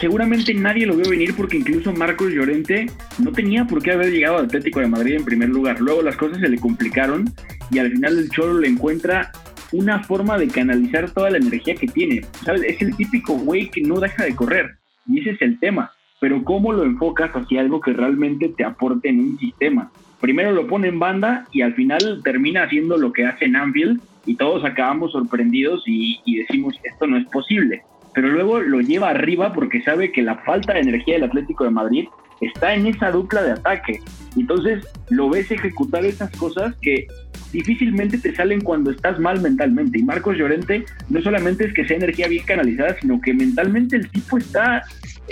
Seguramente nadie lo vio venir porque incluso Marcos Llorente no tenía por qué haber llegado al Atlético de Madrid en primer lugar. Luego las cosas se le complicaron y al final el Cholo le encuentra una forma de canalizar toda la energía que tiene. ¿Sabes? Es el típico güey que no deja de correr y ese es el tema. Pero ¿cómo lo enfocas hacia algo que realmente te aporte en un sistema? Primero lo pone en banda y al final termina haciendo lo que hace en Anfield y todos acabamos sorprendidos y, y decimos esto no es posible. Pero luego lo lleva arriba porque sabe que la falta de energía del Atlético de Madrid está en esa dupla de ataque. Entonces lo ves ejecutar esas cosas que difícilmente te salen cuando estás mal mentalmente. Y Marcos Llorente no solamente es que sea energía bien canalizada, sino que mentalmente el tipo está,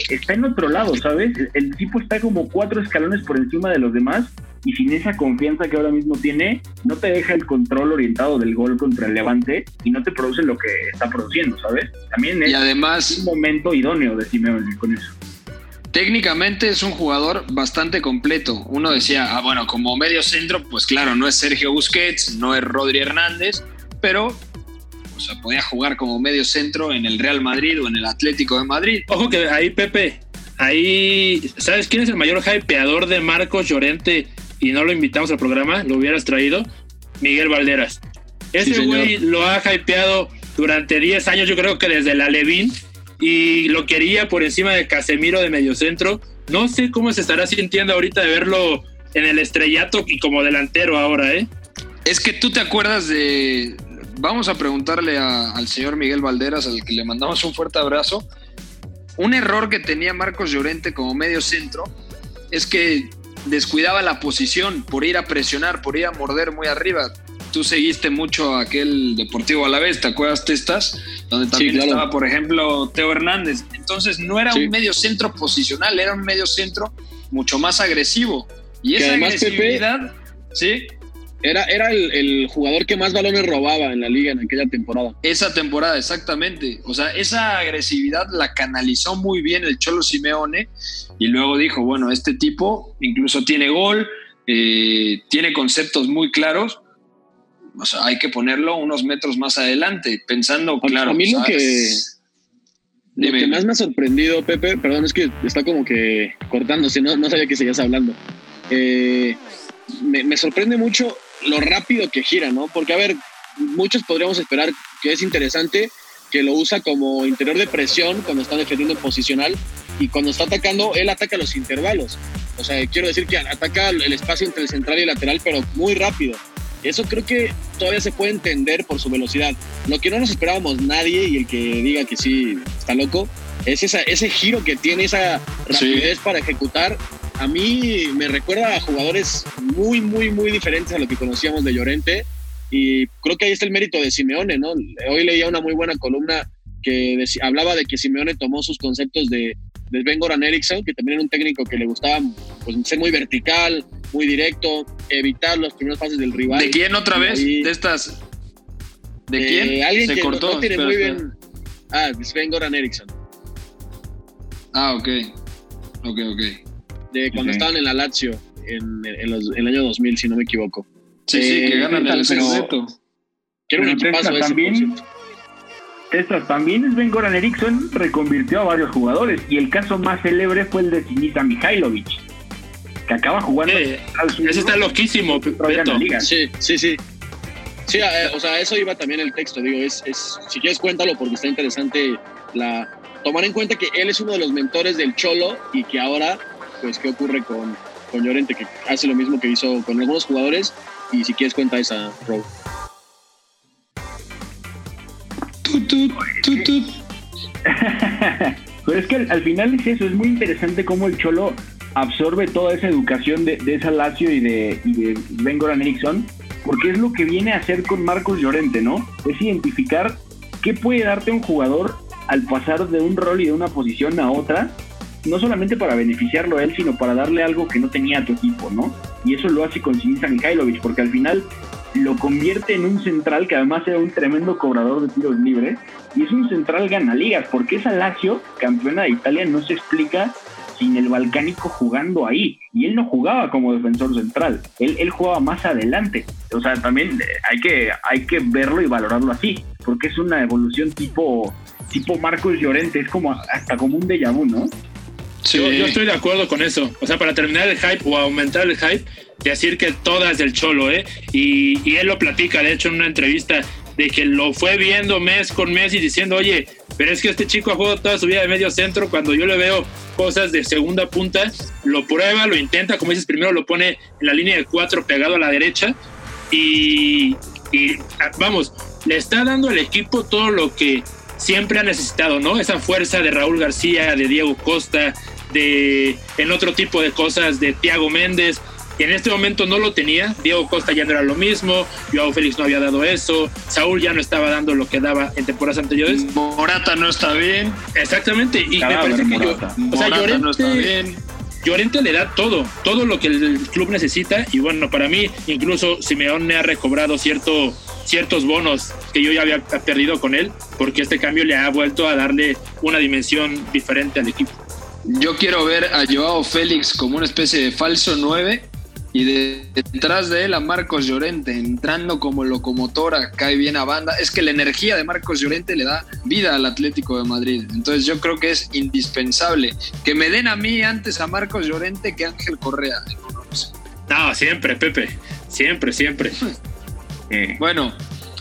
está en otro lado, ¿sabes? El, tipo está como cuatro escalones por encima de los demás y sin esa confianza que ahora mismo tiene, no te deja el control orientado del gol contra el Levante y no te produce lo que está produciendo, ¿sabes? También es Y además, un momento idóneo de Simeone con eso. Técnicamente es un jugador bastante completo. Uno decía, ah, bueno, como medio centro, pues claro, no es Sergio Busquets, no es Rodri Hernández, pero o sea, podía jugar como medio centro en el Real Madrid o en el Atlético de Madrid. Ojo que ahí, Pepe, ahí, ¿sabes quién es el mayor hypeador de Marcos Llorente y no lo invitamos al programa? Lo hubieras traído, Miguel Valderas. Ese güey lo ha hypeado durante 10 años, yo creo que desde la Levín, y lo quería por encima de Casemiro de mediocentro. No sé cómo se estará sintiendo ahorita de verlo en el estrellato y como delantero ahora, ¿eh? Es que tú te acuerdas de... Vamos a preguntarle al señor Miguel Valderas, al que le mandamos un fuerte abrazo. Un error que tenía Marcos Llorente como medio centro es que descuidaba la posición por ir a presionar, por ir a morder muy arriba. Tú seguiste mucho aquel Deportivo a la vez, ¿te acuerdas, Testas? Donde también claro. estaba, por ejemplo, Teo Hernández. Entonces no era Sí. un medio centro posicional, era un medio centro mucho más agresivo. Y esa además, Pepe- agresividad, sí, Era, era el, el jugador que más balones robaba en la liga en aquella temporada. esa temporada, exactamente. O sea, esa agresividad la canalizó muy bien el Cholo Simeone y luego dijo, bueno, este tipo incluso tiene gol, eh, tiene conceptos muy claros. O sea, hay que ponerlo unos metros más adelante, pensando, A- claro. a mí lo ¿sabes? Lo Dime, que más me ha sorprendido, Pepe, perdón, es que está como que cortándose, no, no sabía que seguías hablando. Eh, me, me sorprende mucho lo rápido que gira, ¿no? Porque, a ver, muchos podríamos esperar que es interesante que lo usa como interior de presión cuando está defendiendo en posicional y cuando está atacando, él ataca los intervalos. O sea, quiero decir que ataca el espacio entre el central y el lateral, pero muy rápido. Eso creo que todavía se puede entender por su velocidad. Lo que no nos esperábamos nadie y el que diga que sí está loco es esa, ese giro que tiene, esa rapidez para ejecutar. A mí me recuerda a jugadores muy, muy, muy diferentes a lo que conocíamos de Llorente y creo que ahí está el mérito de Simeone, ¿no? Hoy leía una muy buena columna que hablaba de que Simeone tomó sus conceptos de, de Sven Goran Eriksson, que también era un técnico que le gustaba pues, ser muy vertical, muy directo, evitar los primeros pases del rival. ¿De quién otra vez? Ahí- ¿De estas? ¿De Eh, quién? Alguien Se que cortó. no, tiene Espera, muy espera. bien. Ah, Sven Goran Eriksson, Ah, ok. Ok, ok. de cuando estaban en la Lazio en, en los- en el año 2000, si no me equivoco. Sí, sí, Eh, que ganan el secreto. Que era un equipazo ese, también. Testas también Sven Goran Eriksson reconvirtió a varios jugadores y el caso más célebre fue el de Sinisa Mihailovic, que acaba jugando Eh, ese está loquísimo, liga. Sí, sí, sí. Sí, eh, o sea, eso iba también el texto, digo, es, es, si quieres cuéntalo porque está interesante la tomar en cuenta que él es uno de los mentores del Cholo y que ahora, pues, ¿qué ocurre con, con Llorente? Que hace lo mismo que hizo con algunos jugadores y si quieres cuenta esa, Rob. Pero es que al, al final es eso, es muy interesante cómo el Cholo absorbe toda esa educación de, de esa Lazio y de, y de Sven Goran Eriksson, porque es lo que viene a hacer con Marcos Llorente, ¿no? Es identificar qué puede darte un jugador al pasar de un rol y de una posición a otra, no solamente para beneficiarlo a él, sino para darle algo que no tenía a tu equipo, ¿no? Y eso lo hace con Sinisa Mihailovic, porque al final lo convierte en un central que además era un tremendo cobrador de tiros libres y es un central gana ligas, porque esa Lazio, campeona de Italia, no se explica sin el balcánico jugando ahí. Y él no jugaba como defensor central, él, él jugaba más adelante. O sea, también eh, hay que, hay que verlo y valorarlo así, porque es una evolución tipo, tipo Marcos Llorente, es como hasta como un déjà vu, ¿no? Sí. Yo, yo estoy de acuerdo con eso. O sea, para terminar el hype o aumentar el hype, decir que todas del Cholo, ¿eh? Y, y él lo platica, de hecho, en una entrevista, de que lo fue viendo mes con mes y diciendo, oye, pero es que este chico ha jugado toda su vida de medio centro, cuando yo le veo cosas de segunda punta, lo prueba, lo intenta, como dices, primero lo pone en la línea de cuatro pegado a la derecha y, ah, vamos, le está dando al equipo todo lo que siempre ha necesitado, ¿no? Esa fuerza de Raúl García, de Diego Costa, de en otro tipo de cosas de Thiago Méndez. Y en este momento no lo tenía. Diego Costa ya no era lo mismo. Joao Félix no había dado eso. Saúl ya no estaba dando lo que daba en temporadas anteriores. Morata no está bien. Exactamente. Y me parece que yo, Morata. o sea, Morata no está Llorente, bien. Llorente le da todo, todo lo que el club necesita. Y bueno, para mí, incluso Simeone ha recobrado cierto, ciertos bonos que yo ya había perdido con él, porque este cambio le ha vuelto a darle una dimensión diferente al equipo. Yo quiero ver a Joao Félix como una especie de falso 9 y de- detrás de él a Marcos Llorente entrando como locomotora, cae bien a banda. Es que la energía de Marcos Llorente le da vida al Atlético de Madrid. Entonces yo creo que es indispensable que me den a mí antes a Marcos Llorente que a Ángel Correa. No, siempre, Pepe. Siempre, siempre. Eh, Bueno,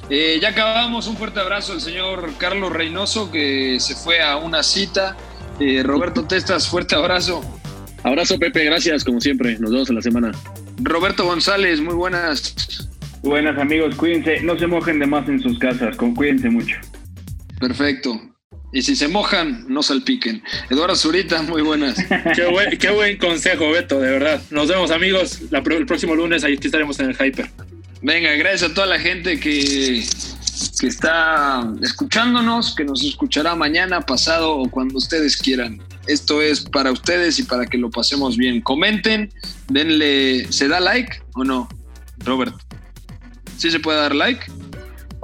eh, ya acabamos. Un fuerte abrazo al señor Carlos Reynoso que se fue a una cita. Eh, Roberto Testas, fuerte abrazo. Abrazo, Pepe, gracias, como siempre. Nos vemos en la semana. Roberto González, muy buenas. buenas amigos, cuídense, no se mojen de más en sus casas, con, cuídense mucho. Perfecto. Y si se mojan, no salpiquen. Eduardo Zurita, muy buenas. Qué buen, qué buen consejo, Beto, de verdad. Nos vemos, amigos, la el próximo lunes. Ahí estaremos en el Hyper. Venga, gracias a toda la gente que, que está escuchándonos, que nos escuchará mañana, pasado o cuando ustedes quieran. Esto es para ustedes y para que lo pasemos bien. Comenten, denle. ¿Se da like o no, Robert? ¿Sí se puede dar like?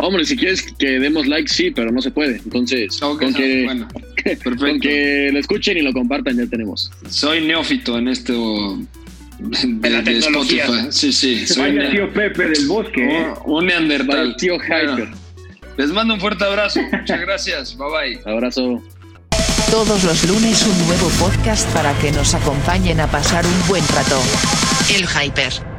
Hombre, si quieres que demos like, sí, pero no se puede. Entonces, con, que, bueno, con que lo escuchen y lo compartan, ya tenemos. Soy neófito en esto de, la de tecnología. Spotify. Sí, sí. Soy Vaya tío Pepe del bosque, ¿eh? un neandertal. Vaya tío Bueno, Hyper. les mando un fuerte abrazo. Muchas gracias. Bye bye. Abrazo. Todos los lunes un nuevo podcast para que nos acompañen a pasar un buen rato. El Hyper.